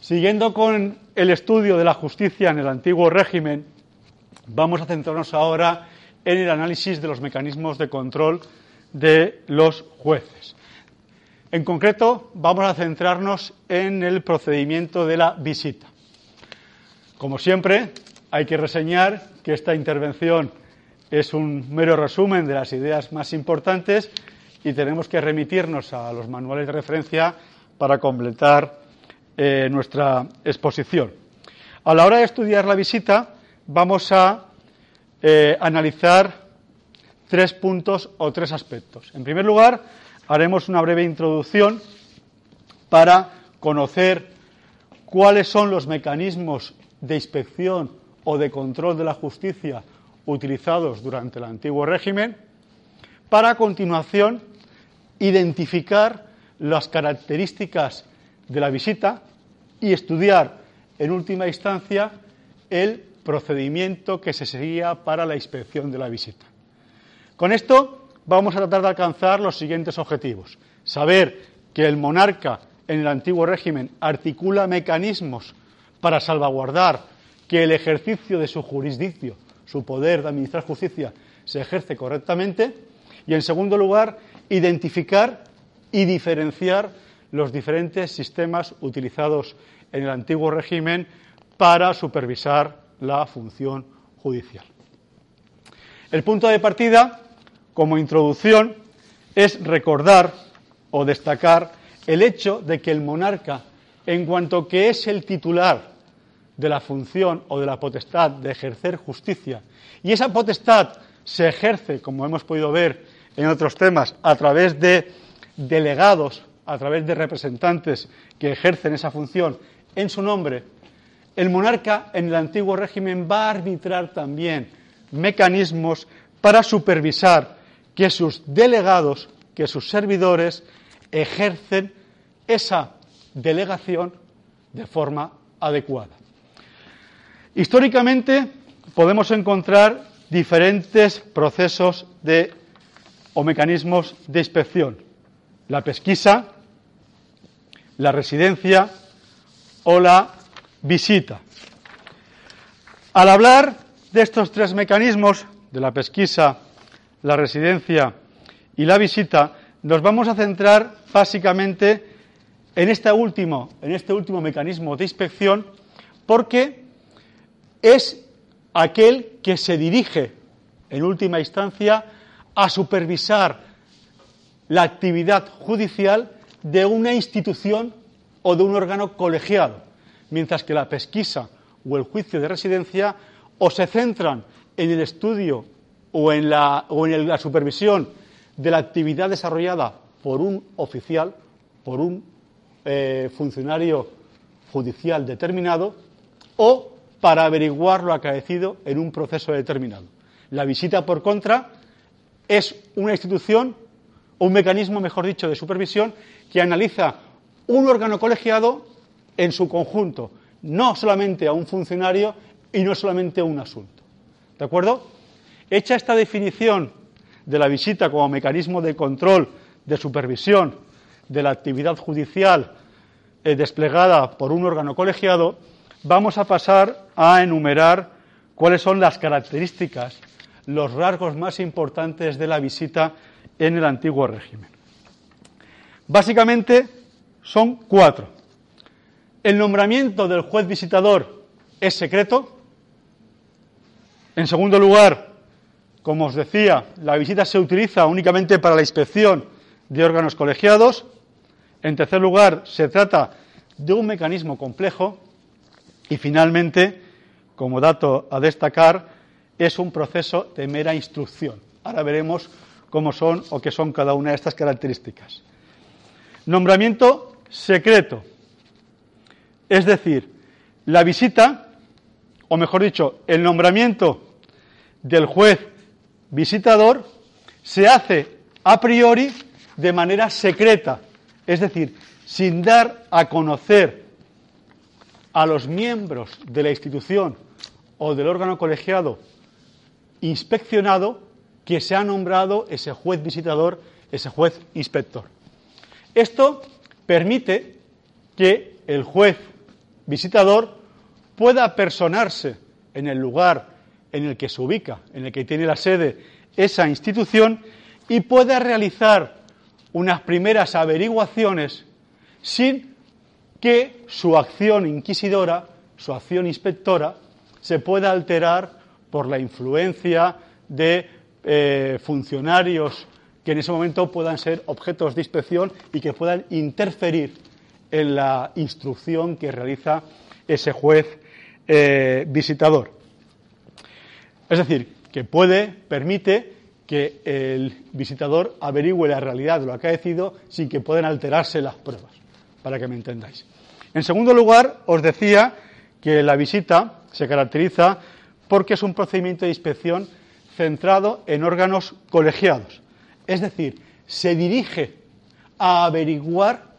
Siguiendo con el estudio de la justicia en el antiguo régimen, vamos a centrarnos ahora en el análisis de los mecanismos de control de los jueces. En concreto, vamos a centrarnos en el procedimiento de la visita. Como siempre, hay que reseñar que esta intervención es un mero resumen de las ideas más importantes y tenemos que remitirnos a los manuales de referencia para completar eh, nuestra exposición. A la hora de estudiar la visita, vamos a eh, analizar tres puntos o tres aspectos. En primer lugar, haremos una breve introducción para conocer cuáles son los mecanismos de inspección o de control de la justicia utilizados durante el antiguo régimen, para continuación identificar las características de la visita y estudiar, en última instancia, el procedimiento que se seguía para la inspección de la visita. Con esto vamos a tratar de alcanzar los siguientes objetivos. Saber que el monarca en el antiguo régimen articula mecanismos para salvaguardar que el ejercicio de su jurisdicción, su poder de administrar justicia, se ejerce correctamente. Y, en segundo lugar, identificar y diferenciar los diferentes sistemas utilizados en el antiguo régimen para supervisar la función judicial. El punto de partida, como introducción, es recordar o destacar el hecho de que el monarca, en cuanto que es el titular de la función o de la potestad de ejercer justicia, y esa potestad se ejerce, como hemos podido ver en otros temas, a través de delegados a través de representantes que ejercen esa función en su nombre, el monarca en el antiguo régimen va a arbitrar también mecanismos para supervisar que sus delegados, que sus servidores ejercen esa delegación de forma adecuada. Históricamente podemos encontrar diferentes procesos de, o mecanismos de inspección. La pesquisa, la residencia o la visita. Al hablar de estos tres mecanismos, de la pesquisa, la residencia y la visita, nos vamos a centrar básicamente en este último, en este último mecanismo de inspección, porque es aquel que se dirige, en última instancia, a supervisar la actividad judicial de una institución o de un órgano colegiado, mientras que la pesquisa o el juicio de residencia o se centran en el estudio o en la, o en la supervisión de la actividad desarrollada por un oficial, por un eh, funcionario judicial determinado, o para averiguar lo acaecido en un proceso determinado. La visita, por contra, es una institución un mecanismo, mejor dicho, de supervisión que analiza un órgano colegiado en su conjunto, no solamente a un funcionario y no solamente a un asunto. ¿De acuerdo? Hecha esta definición de la visita como mecanismo de control, de supervisión de la actividad judicial eh, desplegada por un órgano colegiado, vamos a pasar a enumerar cuáles son las características, los rasgos más importantes de la visita en el antiguo régimen. Básicamente son cuatro. El nombramiento del juez visitador es secreto. En segundo lugar, como os decía, la visita se utiliza únicamente para la inspección de órganos colegiados. En tercer lugar, se trata de un mecanismo complejo. Y finalmente, como dato a destacar, es un proceso de mera instrucción. Ahora veremos cómo son o qué son cada una de estas características. Nombramiento secreto. Es decir, la visita, o mejor dicho, el nombramiento del juez visitador se hace a priori de manera secreta, es decir, sin dar a conocer a los miembros de la institución o del órgano colegiado inspeccionado que se ha nombrado ese juez visitador, ese juez inspector. Esto permite que el juez visitador pueda personarse en el lugar en el que se ubica, en el que tiene la sede esa institución y pueda realizar unas primeras averiguaciones sin que su acción inquisidora, su acción inspectora, se pueda alterar por la influencia de eh, funcionarios que en ese momento puedan ser objetos de inspección y que puedan interferir en la instrucción que realiza ese juez eh, visitador. Es decir, que puede, permite que el visitador averigüe la realidad de lo decidido sin que puedan alterarse las pruebas, para que me entendáis. En segundo lugar, os decía que la visita se caracteriza porque es un procedimiento de inspección centrado en órganos colegiados. Es decir, se dirige a averiguar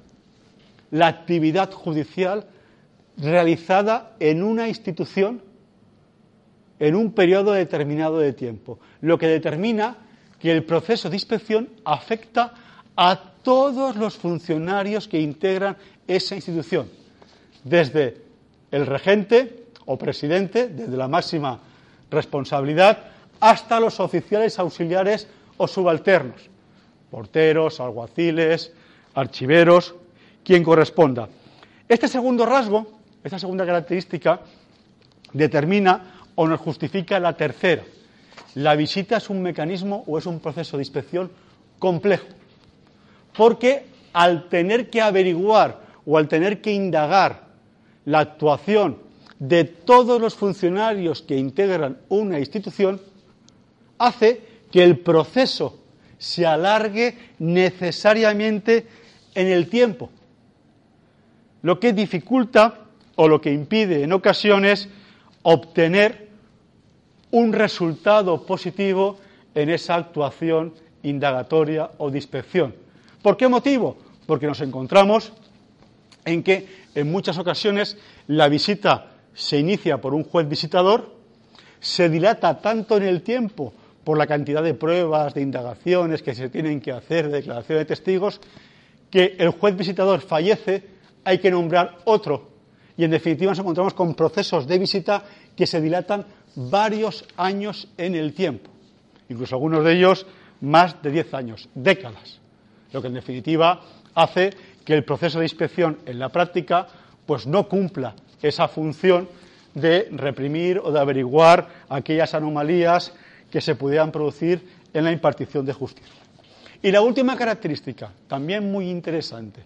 la actividad judicial realizada en una institución en un periodo determinado de tiempo, lo que determina que el proceso de inspección afecta a todos los funcionarios que integran esa institución, desde el regente o presidente, desde la máxima responsabilidad, hasta los oficiales auxiliares o subalternos, porteros, alguaciles, archiveros, quien corresponda. Este segundo rasgo, esta segunda característica, determina o nos justifica la tercera. La visita es un mecanismo o es un proceso de inspección complejo, porque al tener que averiguar o al tener que indagar la actuación de todos los funcionarios que integran una institución, hace que el proceso se alargue necesariamente en el tiempo, lo que dificulta o lo que impide en ocasiones obtener un resultado positivo en esa actuación indagatoria o de inspección. ¿Por qué motivo? Porque nos encontramos en que en muchas ocasiones la visita se inicia por un juez visitador, se dilata tanto en el tiempo por la cantidad de pruebas, de indagaciones que se tienen que hacer, de declaración de testigos, que el juez visitador fallece, hay que nombrar otro. Y en definitiva nos encontramos con procesos de visita que se dilatan varios años en el tiempo, incluso algunos de ellos más de diez años, décadas, lo que en definitiva hace que el proceso de inspección en la práctica pues no cumpla esa función de reprimir o de averiguar aquellas anomalías que se pudieran producir en la impartición de justicia. Y la última característica, también muy interesante,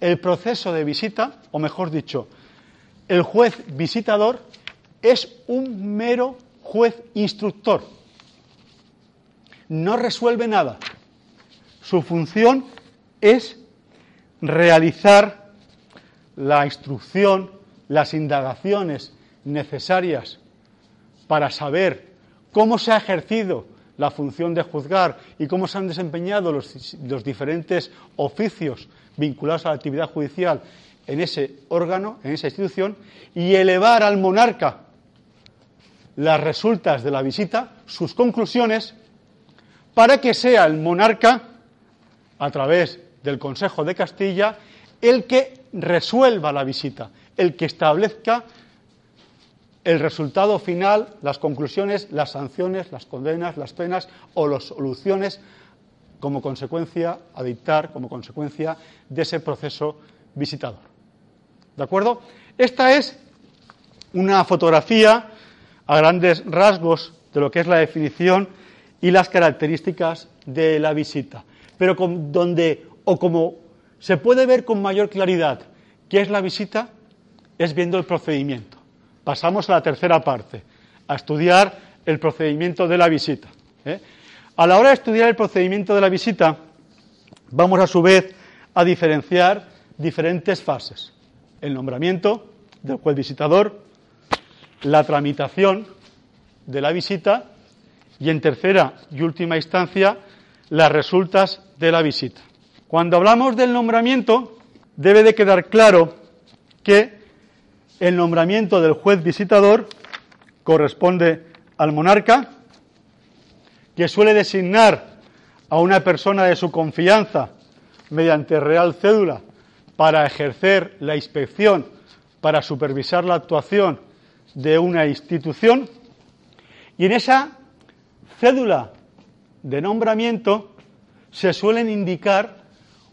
el proceso de visita, o mejor dicho, el juez visitador es un mero juez instructor. No resuelve nada. Su función es realizar la instrucción, las indagaciones necesarias para saber cómo se ha ejercido la función de juzgar y cómo se han desempeñado los, los, diferentes oficios vinculados a la actividad judicial en ese órgano, en esa institución, y elevar al monarca las resultas de la visita, sus conclusiones, para que sea el monarca, a través del Consejo de Castilla, el que resuelva la visita, el que establezca el resultado final, las conclusiones, las sanciones, las condenas, las penas o las soluciones como consecuencia a dictar, como consecuencia de ese proceso visitador. ¿De acuerdo? Esta es una fotografía a grandes rasgos de lo que es la definición y las características de la visita. Pero donde, o como se puede ver con mayor claridad qué es la visita, es viendo el procedimiento. Pasamos a la tercera parte, a estudiar el procedimiento de la visita. ¿eh? A la hora de estudiar el procedimiento de la visita, vamos a su vez a diferenciar diferentes fases. El nombramiento del juez visitador, la tramitación de la visita y, en tercera y última instancia, las resultas de la visita. Cuando hablamos del nombramiento, debe de quedar claro que el nombramiento del juez visitador corresponde al monarca, que suele designar a una persona de su confianza mediante real cédula para ejercer la inspección, para supervisar la actuación de una institución. Y en esa cédula de nombramiento se suelen indicar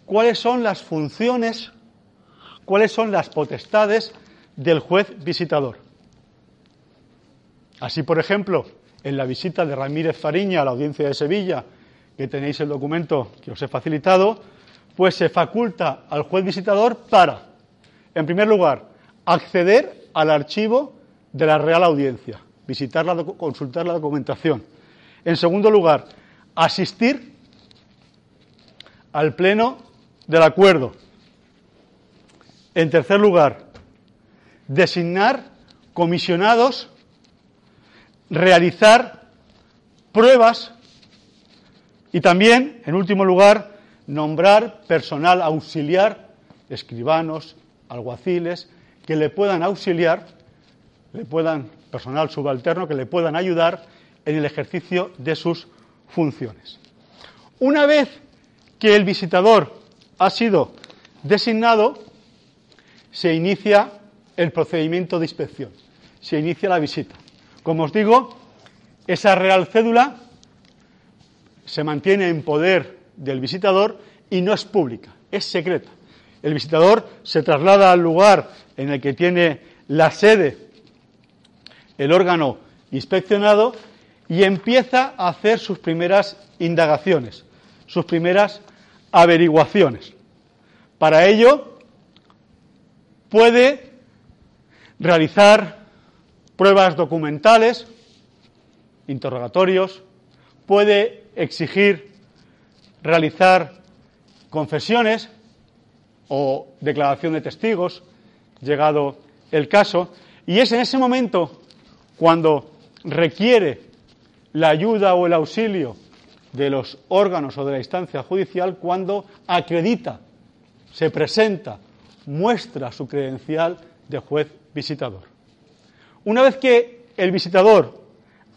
cuáles son las funciones, cuáles son las potestades del juez visitador. Así, por ejemplo, en la visita de Ramírez Fariña a la audiencia de Sevilla, que tenéis el documento que os he facilitado, pues se faculta al juez visitador para, en primer lugar, acceder al archivo de la Real Audiencia, visitarla, consultar la documentación. En segundo lugar, asistir al pleno del acuerdo. En tercer lugar, designar comisionados, realizar pruebas y también, en último lugar, nombrar personal auxiliar, escribanos, alguaciles, que le puedan auxiliar, le puedan, personal subalterno, que le puedan ayudar en el ejercicio de sus funciones. Una vez que el visitador ha sido designado, se inicia el procedimiento de inspección, se inicia la visita. Como os digo, esa real cédula se mantiene en poder del visitador y no es pública, es secreta. El visitador se traslada al lugar en el que tiene la sede el órgano inspeccionado y empieza a hacer sus primeras indagaciones, sus primeras averiguaciones. Para ello puede realizar pruebas documentales, interrogatorios, puede exigir realizar confesiones o declaración de testigos, llegado el caso, y es en ese momento cuando requiere la ayuda o el auxilio de los órganos o de la instancia judicial cuando acredita, se presenta, muestra su credencial de juez visitador. Una vez que el visitador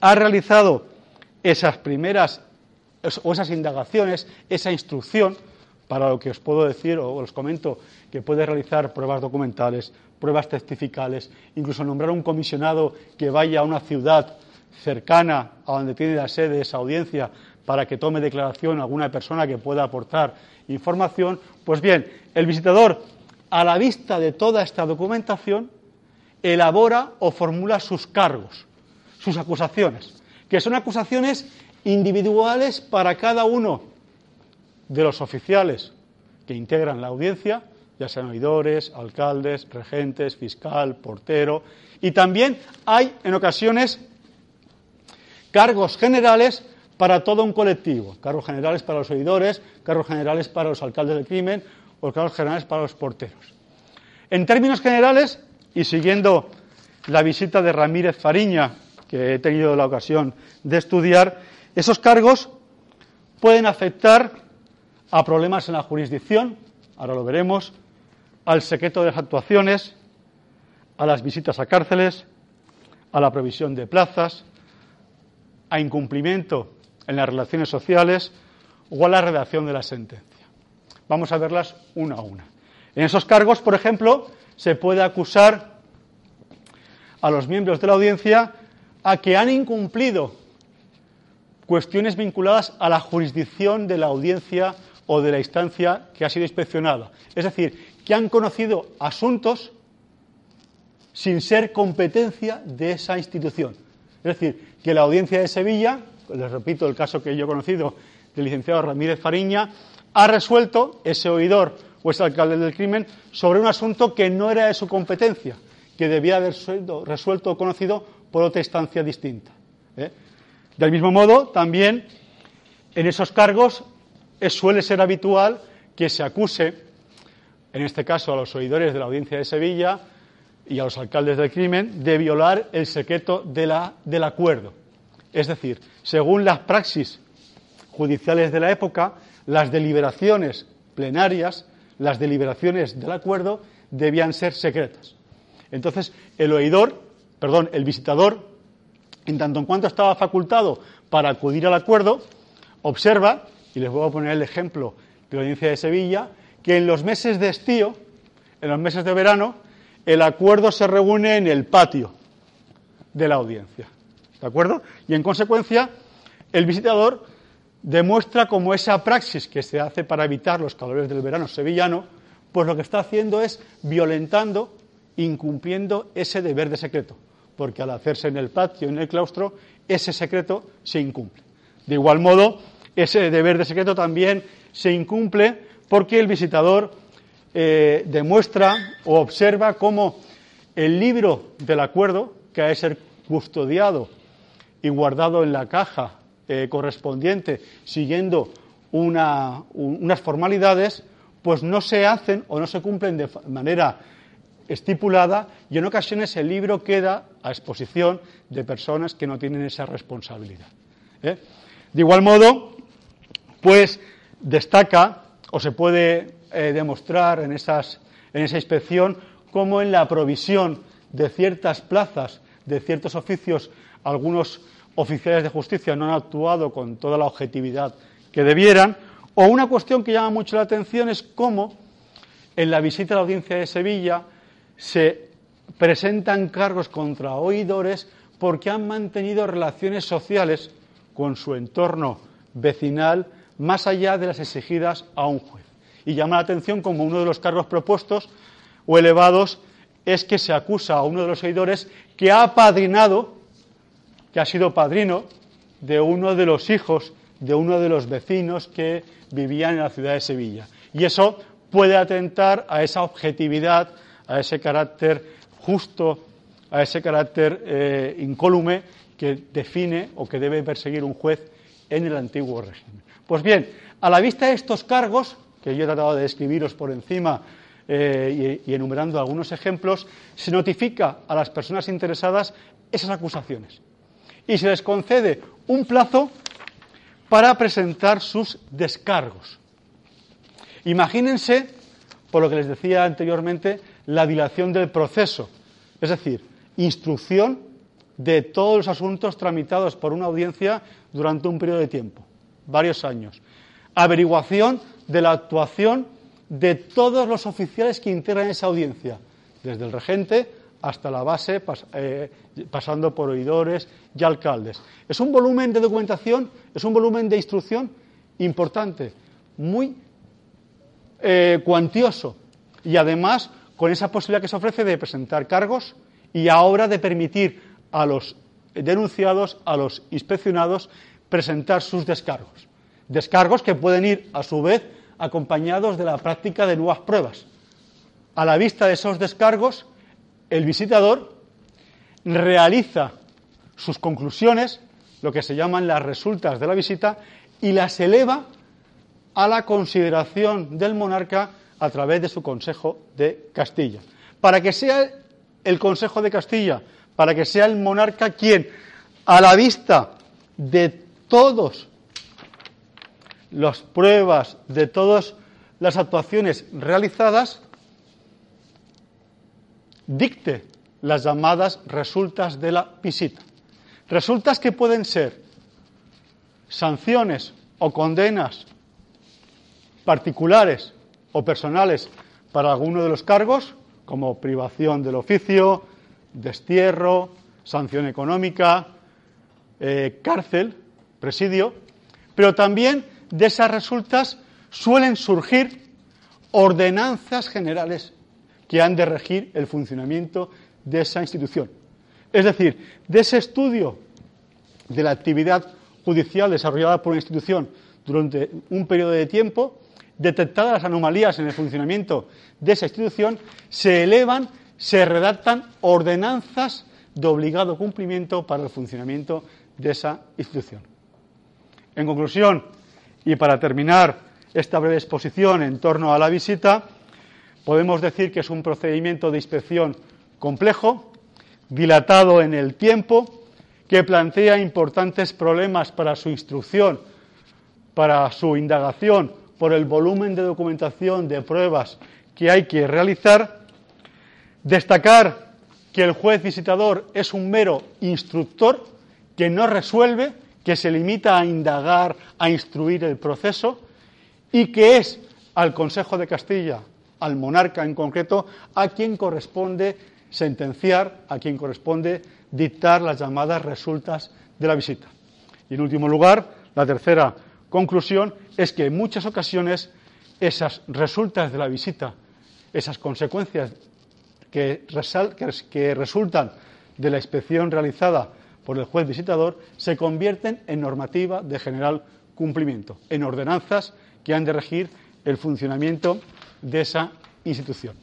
ha realizado esas primeras o esas indagaciones, esa instrucción, para lo que os puedo decir o os comento que puede realizar pruebas documentales, pruebas testificales, incluso nombrar un comisionado que vaya a una ciudad cercana a donde tiene la sede esa audiencia para que tome declaración alguna persona que pueda aportar información, pues bien, el visitador, a la vista de toda esta documentación, elabora o formula sus cargos, sus acusaciones, que son acusaciones individuales para cada uno de los oficiales que integran la audiencia, ya sean oidores, alcaldes, regentes, fiscal, portero, y también hay en ocasiones cargos generales para todo un colectivo, cargos generales para los oidores, cargos generales para los alcaldes del crimen o cargos generales para los porteros. En términos generales, y siguiendo la visita de Ramírez Fariña, que he tenido la ocasión de estudiar, esos cargos pueden afectar a problemas en la jurisdicción, ahora lo veremos, al secreto de las actuaciones, a las visitas a cárceles, a la provisión de plazas, a incumplimiento en las relaciones sociales o a la redacción de la sentencia. Vamos a verlas una a una. En esos cargos, por ejemplo, se puede acusar a los miembros de la audiencia a que han incumplido cuestiones vinculadas a la jurisdicción de la audiencia o de la instancia que ha sido inspeccionada. Es decir, que han conocido asuntos sin ser competencia de esa institución. Es decir, que la audiencia de Sevilla, les repito el caso que yo he conocido del licenciado Ramírez Fariña, ha resuelto ese oidor o ese alcalde del crimen sobre un asunto que no era de su competencia, que debía haber sido resuelto o conocido por otra instancia distinta. ¿eh? Del mismo modo, también en esos cargos suele ser habitual que se acuse, en este caso a los oidores de la audiencia de Sevilla, y a los alcaldes del crimen de violar el secreto del acuerdo. Es decir, según las praxis judiciales de la época, las deliberaciones plenarias, las deliberaciones del acuerdo debían ser secretas. Entonces, el oidor, perdón, el visitador, en tanto en cuanto estaba facultado para acudir al acuerdo, observa, y les voy a poner el ejemplo de la audiencia de Sevilla que en los meses de estío, en los meses de verano, el acuerdo se reúne en el patio de la audiencia. ¿De acuerdo? Y en consecuencia, el visitador demuestra como esa praxis que se hace para evitar los calores del verano sevillano, pues lo que está haciendo es violentando, incumpliendo ese deber de secreto, porque al hacerse en el patio, en el claustro, ese secreto se incumple. De igual modo, ese deber de secreto también se incumple porque el visitador eh, demuestra o observa cómo el libro del acuerdo, que ha de ser custodiado y guardado en la caja eh, correspondiente, siguiendo unas formalidades, pues no se hacen o no se cumplen de manera estipulada y en ocasiones el libro queda a exposición de personas que no tienen esa responsabilidad. ¿eh? De igual modo, pues destaca o se puede eh, demostrar en, esas, en esa inspección cómo en la provisión de ciertas plazas, de ciertos oficios, algunos oficiales de justicia no han actuado con toda la objetividad que debieran, o una cuestión que llama mucho la atención es cómo en la visita a la audiencia de Sevilla se presentan cargos contra oidores porque han mantenido relaciones sociales con su entorno vecinal más allá de las exigidas a un juez. Y llama la atención como uno de los cargos propuestos o elevados es que se acusa a uno de los oidores que ha apadrinado, que ha sido padrino de uno de los hijos de uno de los vecinos que vivían en la ciudad de Sevilla. Y eso puede atentar a esa objetividad, a ese carácter justo, a ese carácter eh, incólume que define o que debe perseguir un juez en el antiguo régimen. Pues bien, a la vista de estos cargos, que yo he tratado de describiros por encima eh, y, y enumerando algunos ejemplos, se notifica a las personas interesadas esas acusaciones y se les concede un plazo para presentar sus descargos. Imagínense, por lo que les decía anteriormente, la dilación del proceso, es decir, instrucción de todos los asuntos tramitados por una audiencia durante un periodo de tiempo, varios años. Averiguación de la actuación de todos los oficiales que integran esa audiencia, desde el regente hasta la base, eh, pasando por oidores y alcaldes. Es un volumen de documentación, es un volumen de instrucción importante, muy eh, cuantioso y además con esa posibilidad que se ofrece de presentar cargos y ahora de permitir a los denunciados, a los inspeccionados, presentar sus descargos. Descargos que pueden ir, a su vez, acompañados de la práctica de nuevas pruebas. A la vista de esos descargos, el visitador realiza sus conclusiones, lo que se llaman las resultas de la visita, y las eleva a la consideración del monarca a través de su Consejo de Castilla. Para que sea el Consejo de Castilla para que sea el monarca quien, a la vista de todas las pruebas, de todas las actuaciones realizadas, dicte las llamadas resultas de la visita. Resultas que pueden ser sanciones o condenas particulares o personales para alguno de los cargos, como privación del oficio, destierro, sanción económica, eh, cárcel, presidio, pero también de esas resultas suelen surgir ordenanzas generales que han de regir el funcionamiento de esa institución. Es decir, de ese estudio de la actividad judicial desarrollada por una institución durante un periodo de tiempo, detectadas las anomalías en el funcionamiento de esa institución, se elevan se redactan ordenanzas de obligado cumplimiento para el funcionamiento de esa institución. En conclusión, y para terminar esta breve exposición en torno a la visita, podemos decir que es un procedimiento de inspección complejo, dilatado en el tiempo, que plantea importantes problemas para su instrucción, para su indagación, por el volumen de documentación, de pruebas que hay que realizar. Destacar que el juez visitador es un mero instructor que no resuelve, que se limita a indagar, a instruir el proceso y que es al Consejo de Castilla, al monarca en concreto, a quien corresponde sentenciar, a quien corresponde dictar las llamadas resultas de la visita. Y en último lugar, la tercera conclusión es que en muchas ocasiones esas resultas de la visita, esas consecuencias que, resultan de la inspección realizada por el juez visitador se convierten en normativa de general cumplimiento, en ordenanzas que han de regir el funcionamiento de esa institución.